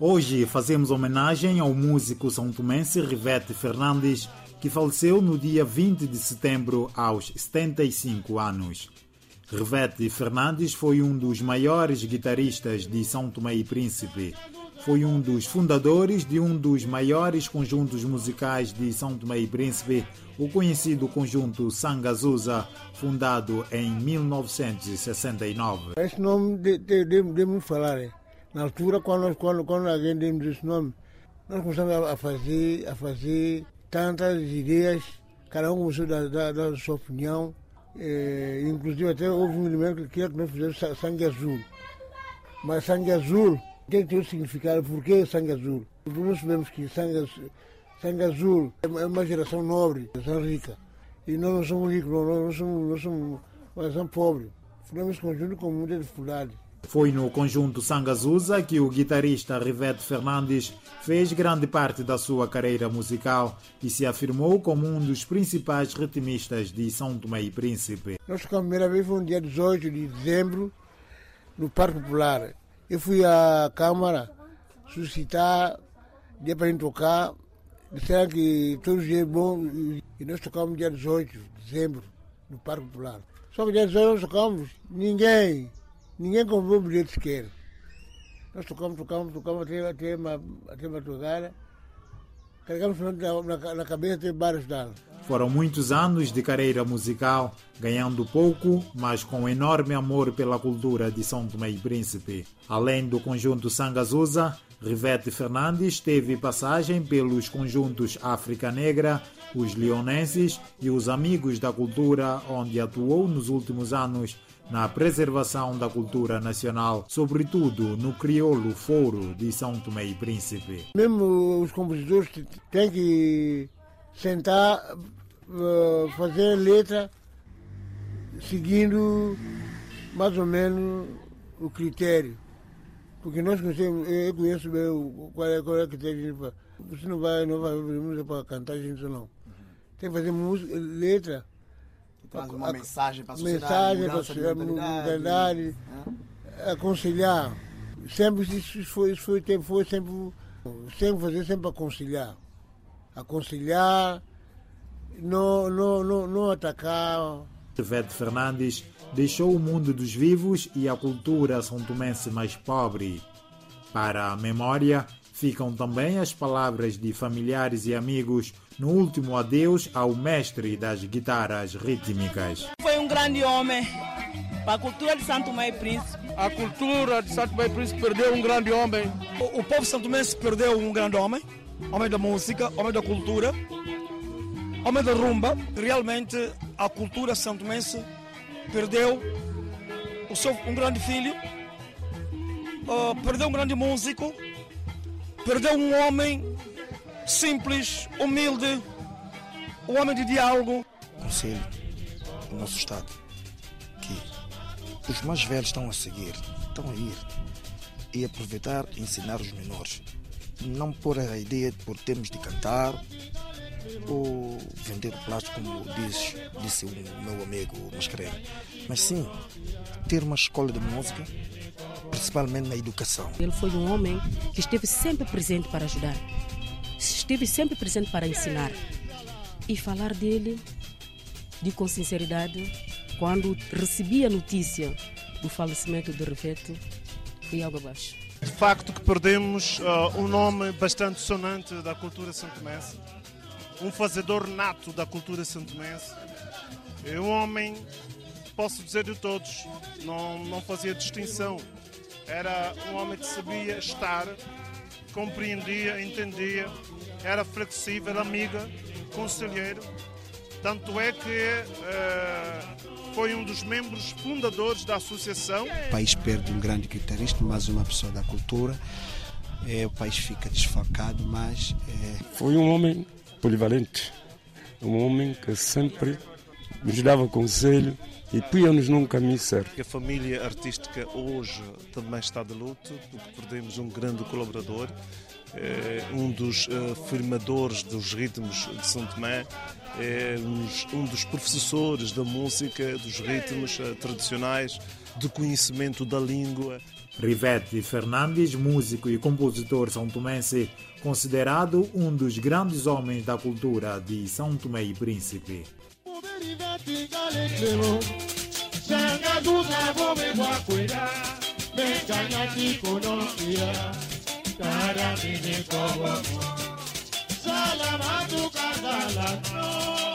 Hoje fazemos homenagem ao músico são tomense Rivete Fernandes, que faleceu no dia 20 de setembro aos 75 anos. Rivete Fernandes foi um dos maiores guitarristas de São Tomé e Príncipe. Foi um dos fundadores de um dos maiores conjuntos musicais de São Tomé e Príncipe, o conhecido conjunto Sangazusa, fundado em 1969. Esse nome devemos falar. hein? Na altura, quando, quando, quando alguém deu esse nome, nós começamos a fazer, a fazer tantas ideias, cada um começou a dar, dar, sua opinião. Eh, inclusive até houve um elemento que queria que nós fizéssemos sa- sangue azul. Mas sangue azul tem que ter um significado. Por que sangue azul? Porque nós sabemos que sangue, sangue azul é uma- é geração nobre, geração rica. E nós não somos ricos, nós, nós somos, nós somos uma geração pobre. Formamos conjunto com muita dificuldade. Foi no conjunto Sangazusa que o guitarrista Rivete Fernandes fez grande parte da sua carreira musical e se afirmou como um dos principais ritmistas de São Tomé e Príncipe. Nós tocamos a primeira vez foi no dia 18 de dezembro, no Parque Popular. Eu fui à Câmara suscitar, dia para gente tocar, disseram que todos os dias é bom, e- nós tocamos dia 18 de dezembro, no Parque Popular. Só que dia 18 nós tocamos, ninguém, ninguém comprou bilhete sequer. Nós tocamos, tocamos, tocamos até, até, uma, até madrugada, carregamos na, na, na cabeça até vários danos. Foram muitos anos de carreira musical, ganhando pouco, mas com enorme amor pela cultura de São Tomé e Príncipe. Além do conjunto Sangazusa, Rivete Fernandes teve passagem pelos conjuntos África Negra, os Leonenses e os Amigos da Cultura, onde atuou nos últimos anos na preservação da cultura nacional, sobretudo no crioulo foro de São Tomé e Príncipe. Mesmo os compositores têm que sentar, eh, fazer letra seguindo mais ou menos o critério. Porque nós conhecemos, eu conheço bem o- qual é, qual é o critério. Você não vai, não vai fazer música para cantar gente não. Tem que fazer música, letra, Traz uma a- mensagem para a sociedade. mensagem para a sociedade, mentalidade, né? aconselhar. Sempre isso foi, isso foi, foi sempre, sempre fazer sempre aconselhar. Aconselhar, não, não, não, não atacar. Rivete Fernandes deixou o mundo dos vivos e a cultura são tomense mais pobre. Para a memória, ficam também as palavras de familiares e amigos no último adeus ao mestre das guitarras rítmicas. Foi um grande homem para a cultura de Santo e Príncipe. A cultura de Santo e Príncipe perdeu um grande homem. O, o povo santomense perdeu um grande homem, homem da música, homem da cultura, homem da rumba. Realmente a cultura santomense perdeu o seu, um grande filho, ah, perdeu um grande músico, perdeu um homem simples, humilde, um homem de diálogo. conselho do nosso Estado que os mais velhos estão a seguir, estão a ir e aproveitar e ensinar os menores. Não pôr a ideia de por termos de cantar ou vender o plástico, como diz, disse o meu amigo Mascarenho, mas sim ter uma escola de música, principalmente na educação. Ele foi um homem que esteve sempre presente para ajudar, esteve sempre presente para ensinar. E falar dele, de com sinceridade, quando recebi a notícia do falecimento de Rivete, fui água abaixo. De facto que perdemos ah, um nome bastante sonante da cultura santomense, um fazedor nato da cultura santomense, é um homem, posso dizer de todos, não, não fazia distinção, era um homem que sabia estar, compreendia, entendia, era flexível, amiga, conselheiro, tanto é que eh, foi um dos membros fundadores da associação. O país perde um grande guitarrista, mais uma pessoa da cultura. É, o país fica desfalcado, mas é, Foi um homem polivalente, um homem que sempre nos dava conselho e punha-nos num caminho certo. A família artística hoje também está de luto, porque perdemos um grande colaborador, é um dos eh, firmadores dos ritmos de São Tomé, é um dos professores da música, dos ritmos eh, tradicionais, do conhecimento da língua. Rivete Fernandes, músico e compositor são tomense, considerado um dos grandes homens da cultura de São Tomé e Príncipe. Tingale clebo, sanga duda bobe me caña ti conocía, cara mi de cobo, salamatu cardalano.